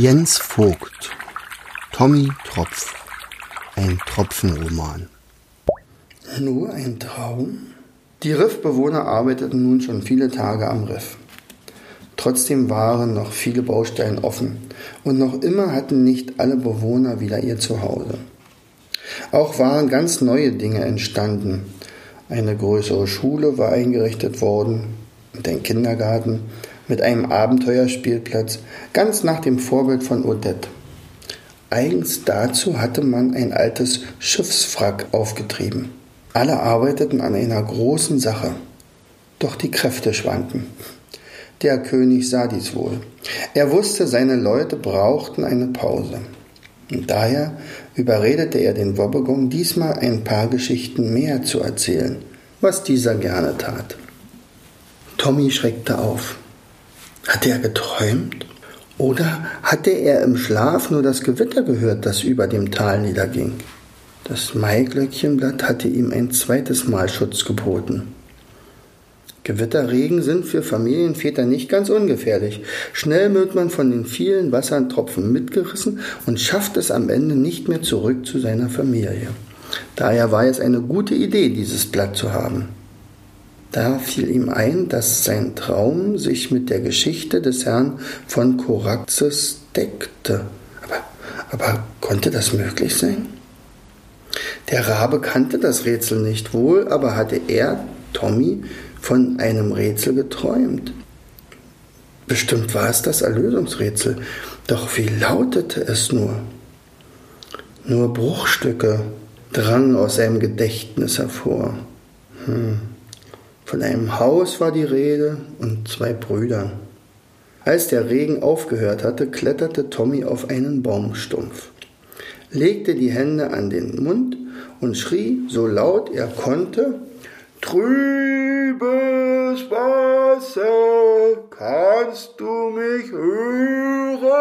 Jens Vogt, Tommy Tropf, ein Tropfenroman. Nur ein Traum? Die Riffbewohner arbeiteten nun schon viele Tage am Riff. Trotzdem waren noch viele Baustellen offen und noch immer hatten nicht alle Bewohner wieder ihr Zuhause. Auch waren ganz neue Dinge entstanden. Eine größere Schule war eingerichtet worden und ein Kindergarten mit einem Abenteuerspielplatz, ganz nach dem Vorbild von Odette. Eigens dazu hatte man ein altes Schiffswrack aufgetrieben. Alle arbeiteten an einer großen Sache. Doch die Kräfte schwanden. Der König sah dies wohl. Er wusste, seine Leute brauchten eine Pause. Und daher überredete er den Wobbegong, diesmal ein paar Geschichten mehr zu erzählen, was dieser gerne tat. Tommy schreckte auf. Hatte er geträumt? Oder hatte er im Schlaf nur das Gewitter gehört, das über dem Tal niederging? Das Maiglöckchenblatt hatte ihm ein zweites Mal Schutz geboten. Gewitterregen sind für Familienväter nicht ganz ungefährlich. Schnell wird man von den vielen Wassertropfen mitgerissen und schafft es am Ende nicht mehr zurück zu seiner Familie. Daher war es eine gute Idee, dieses Blatt zu haben. Da fiel ihm ein, dass sein Traum sich mit der Geschichte des Herrn von Koraxes deckte. Aber, aber konnte das möglich sein? Der Rabe kannte das Rätsel nicht wohl, aber hatte er, Tommy, von einem Rätsel geträumt. Bestimmt war es das Erlösungsrätsel, doch wie lautete es nur? Nur Bruchstücke drangen aus seinem Gedächtnis hervor. Hm. Von einem Haus war die Rede und zwei Brüdern. Als der Regen aufgehört hatte, kletterte Tommy auf einen Baumstumpf, legte die Hände an den Mund und schrie so laut er konnte Trübes Wasser, kannst du mich hören?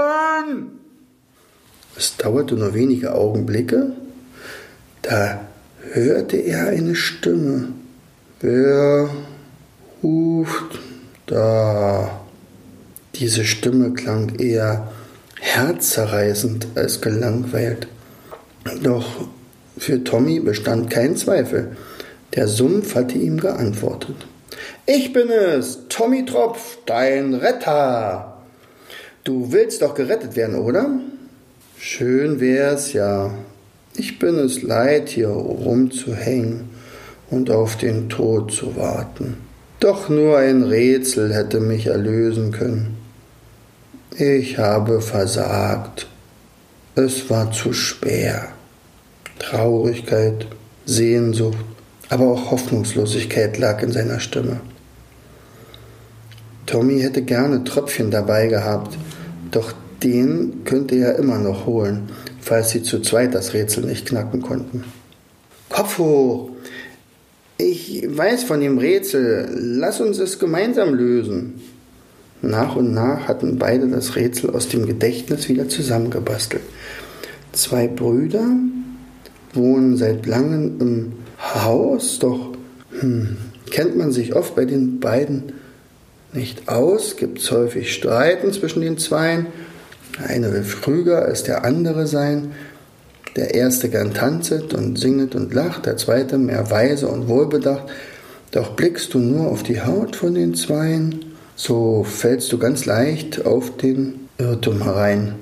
Es dauerte nur wenige Augenblicke, da hörte er eine Stimme. Wer ruft da? Diese Stimme klang eher herzzerreißend als gelangweilt. Doch für Tommy bestand kein Zweifel. Der Sumpf hatte ihm geantwortet. Ich bin es, Tommy Tropf, dein Retter. Du willst doch gerettet werden, oder? Schön wär's ja. Ich bin es leid, hier rumzuhängen und auf den Tod zu warten. Doch nur ein Rätsel hätte mich erlösen können. Ich habe versagt. Es war zu schwer. Traurigkeit, Sehnsucht, aber auch Hoffnungslosigkeit lag in seiner Stimme. Tommy hätte gerne Tröpfchen dabei gehabt, doch den könnte er immer noch holen, falls sie zu zweit das Rätsel nicht knacken konnten. Kopf hoch! Ich weiß von dem Rätsel. Lass uns es gemeinsam lösen. Nach und nach hatten beide das Rätsel aus dem Gedächtnis wieder zusammengebastelt. Zwei Brüder wohnen seit langem im Haus, doch hm, kennt man sich oft bei den beiden nicht aus, gibt es häufig Streiten zwischen den Zweien. Der eine will früher als der andere sein, der erste gern tanzet und singet und lacht, der zweite mehr weise und wohlbedacht. Doch blickst du nur auf die Haut von den Zweien, so fällst du ganz leicht auf den Irrtum herein.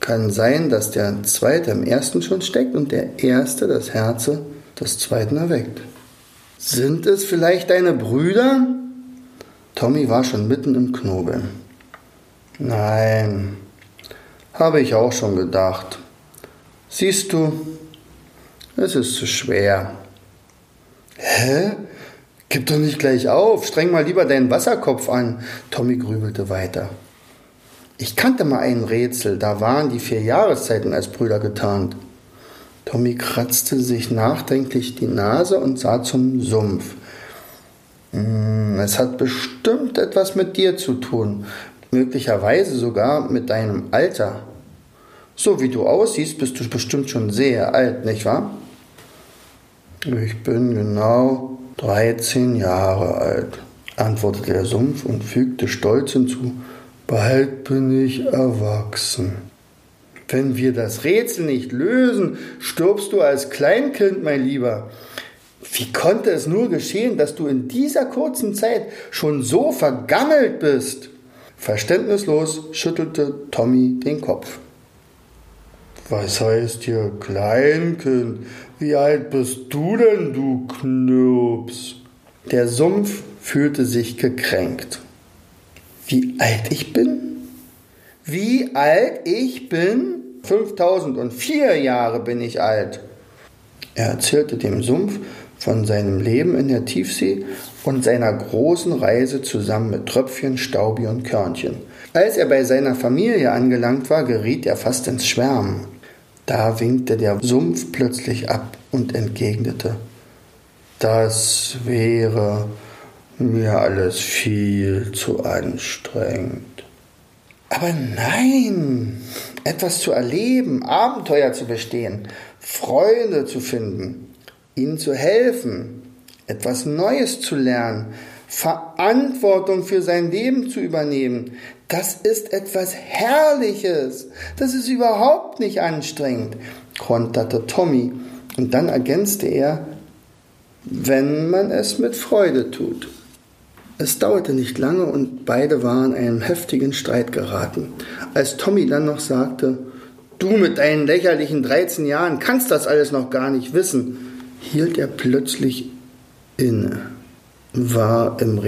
Kann sein, dass der zweite im ersten schon steckt und der erste das Herze des zweiten erweckt. Sind es vielleicht deine Brüder? Tommy war schon mitten im Knobeln. Nein, habe ich auch schon gedacht. Siehst du, es ist zu schwer. Hä? Gib doch nicht gleich auf, streng mal lieber deinen Wasserkopf an. Tommy grübelte weiter. Ich kannte mal ein Rätsel, da waren die vier Jahreszeiten als Brüder getarnt. Tommy kratzte sich nachdenklich die Nase und sah zum Sumpf. Hm, es hat bestimmt etwas mit dir zu tun, möglicherweise sogar mit deinem Alter. So wie du aussiehst, bist du bestimmt schon sehr alt, nicht wahr? Ich bin genau 13 Jahre alt, antwortete der Sumpf und fügte stolz hinzu, bald bin ich erwachsen. Wenn wir das Rätsel nicht lösen, stirbst du als Kleinkind, mein Lieber. Wie konnte es nur geschehen, dass du in dieser kurzen Zeit schon so vergammelt bist? Verständnislos schüttelte Tommy den Kopf. Was heißt hier Kleinkind? Wie alt bist du denn, du Knirps? Der Sumpf fühlte sich gekränkt. Wie alt ich bin? Wie alt ich bin? 5004 Jahre bin ich alt. Er erzählte dem Sumpf von seinem Leben in der Tiefsee und seiner großen Reise zusammen mit Tröpfchen, Staubi und Körnchen. Als er bei seiner Familie angelangt war, geriet er fast ins Schwärmen. Da winkte der Sumpf plötzlich ab und entgegnete, das wäre mir alles viel zu anstrengend. Aber nein, etwas zu erleben, Abenteuer zu bestehen, Freunde zu finden, ihnen zu helfen, etwas Neues zu lernen, Verantwortung für sein Leben zu übernehmen, das ist etwas Herrliches. Das ist überhaupt nicht anstrengend, konterte Tommy. Und dann ergänzte er, wenn man es mit Freude tut. Es dauerte nicht lange und beide waren in einen heftigen Streit geraten. Als Tommy dann noch sagte, du mit deinen lächerlichen 13 Jahren kannst das alles noch gar nicht wissen, hielt er plötzlich inne. War im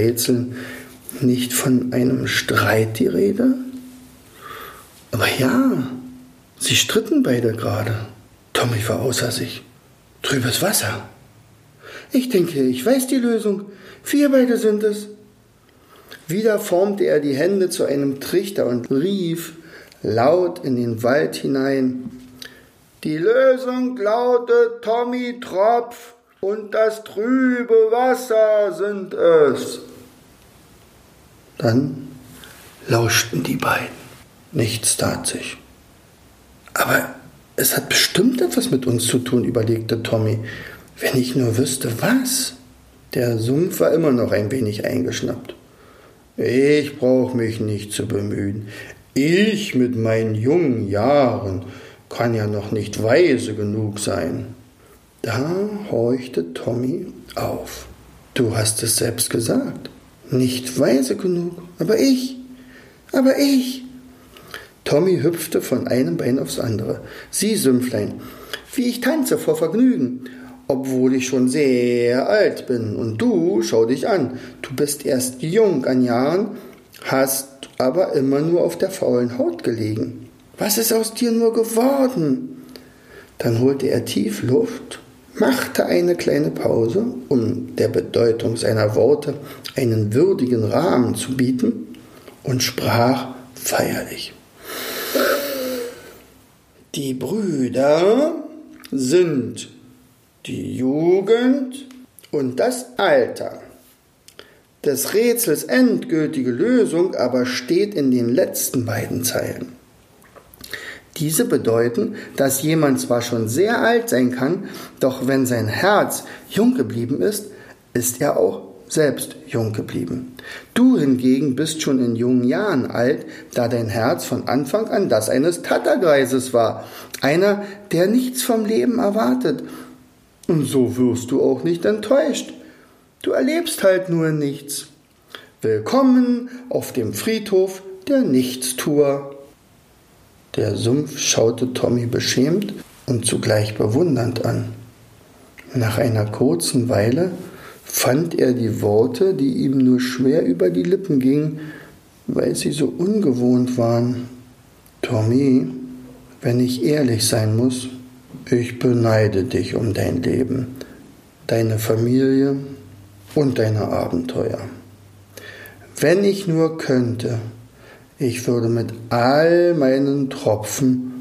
Nicht von einem Streit die Rede? Aber ja, sie stritten beide gerade. Tommy war außer sich. Trübes Wasser. Ich denke, ich weiß die Lösung. Wir beide sind es. Wieder formte er die Hände zu einem Trichter und rief laut in den Wald hinein. Die Lösung lautet Tommy Tropf und das trübe Wasser sind es. Dann lauschten die beiden. Nichts tat sich. Aber es hat bestimmt etwas mit uns zu tun, überlegte Tommy. Wenn ich nur wüsste, was. Der Sumpf war immer noch ein wenig eingeschnappt. Ich brauche mich nicht zu bemühen. Ich mit meinen jungen Jahren kann ja noch nicht weise genug sein. Da horchte Tommy auf. Du hast es selbst gesagt. Nicht weise genug. Aber ich. Aber ich. Tommy hüpfte von einem Bein aufs andere. Sieh, Sümpflein, wie ich tanze vor Vergnügen, obwohl ich schon sehr alt bin. Und du, schau dich an, du bist erst jung an Jahren, hast aber immer nur auf der faulen Haut gelegen. Was ist aus dir nur geworden? Dann holte er tief Luft, machte eine kleine Pause, um der Bedeutung seiner Worte einen würdigen Rahmen zu bieten, und sprach feierlich. Die Brüder sind die Jugend und das Alter. Des Rätsels endgültige Lösung aber steht in den letzten beiden Zeilen. Diese bedeuten, dass jemand zwar schon sehr alt sein kann, doch wenn sein Herz jung geblieben ist, ist er auch selbst jung geblieben. Du hingegen bist schon in jungen Jahren alt, da dein Herz von Anfang an das eines Tattergreises war, einer, der nichts vom Leben erwartet. Und so wirst du auch nicht enttäuscht. Du erlebst halt nur nichts. Willkommen auf dem Friedhof der Nichtstuer. Der Sumpf schaute Tommy beschämt und zugleich bewundernd an. Nach einer kurzen Weile fand er die Worte, die ihm nur schwer über die Lippen gingen, weil sie so ungewohnt waren. Tommy, wenn ich ehrlich sein muss, ich beneide dich um dein Leben, deine Familie und deine Abenteuer. Wenn ich nur könnte, ich würde mit all meinen Tropfen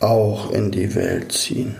auch in die Welt ziehen.